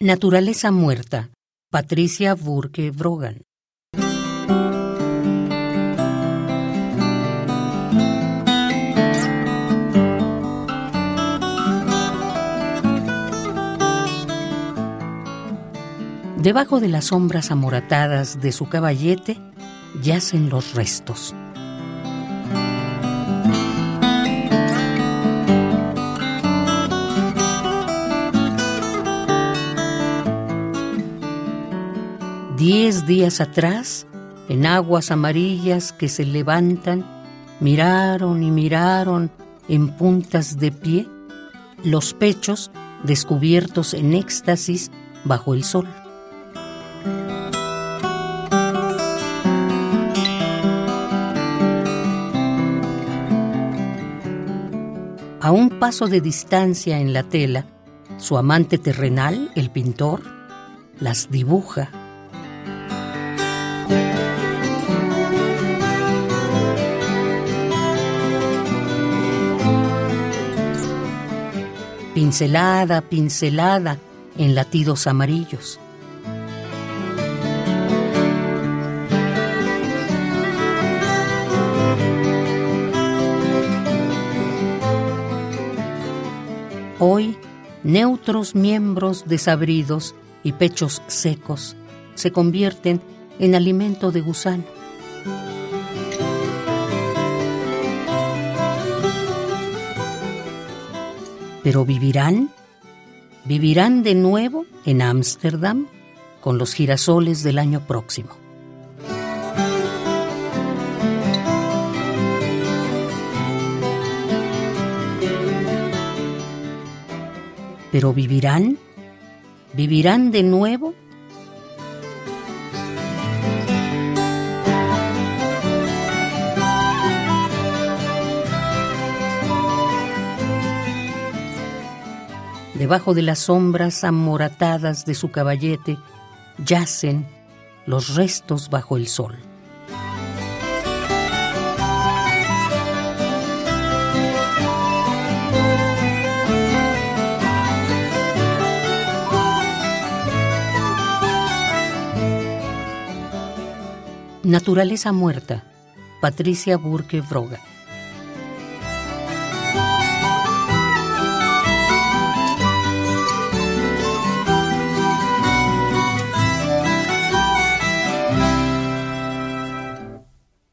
Naturaleza muerta. Patricia Burke Brogan. Debajo de las sombras amoratadas de su caballete yacen los restos. Diez días atrás, en aguas amarillas que se levantan, miraron y miraron en puntas de pie los pechos descubiertos en éxtasis bajo el sol. A un paso de distancia en la tela, su amante terrenal, el pintor, las dibuja pincelada, pincelada en latidos amarillos. Hoy, neutros miembros desabridos y pechos secos se convierten en alimento de gusano. Pero vivirán, vivirán de nuevo en Ámsterdam con los girasoles del año próximo. Pero vivirán, vivirán de nuevo Debajo de las sombras amoratadas de su caballete yacen los restos bajo el sol. Naturaleza muerta. Patricia Burke Broga.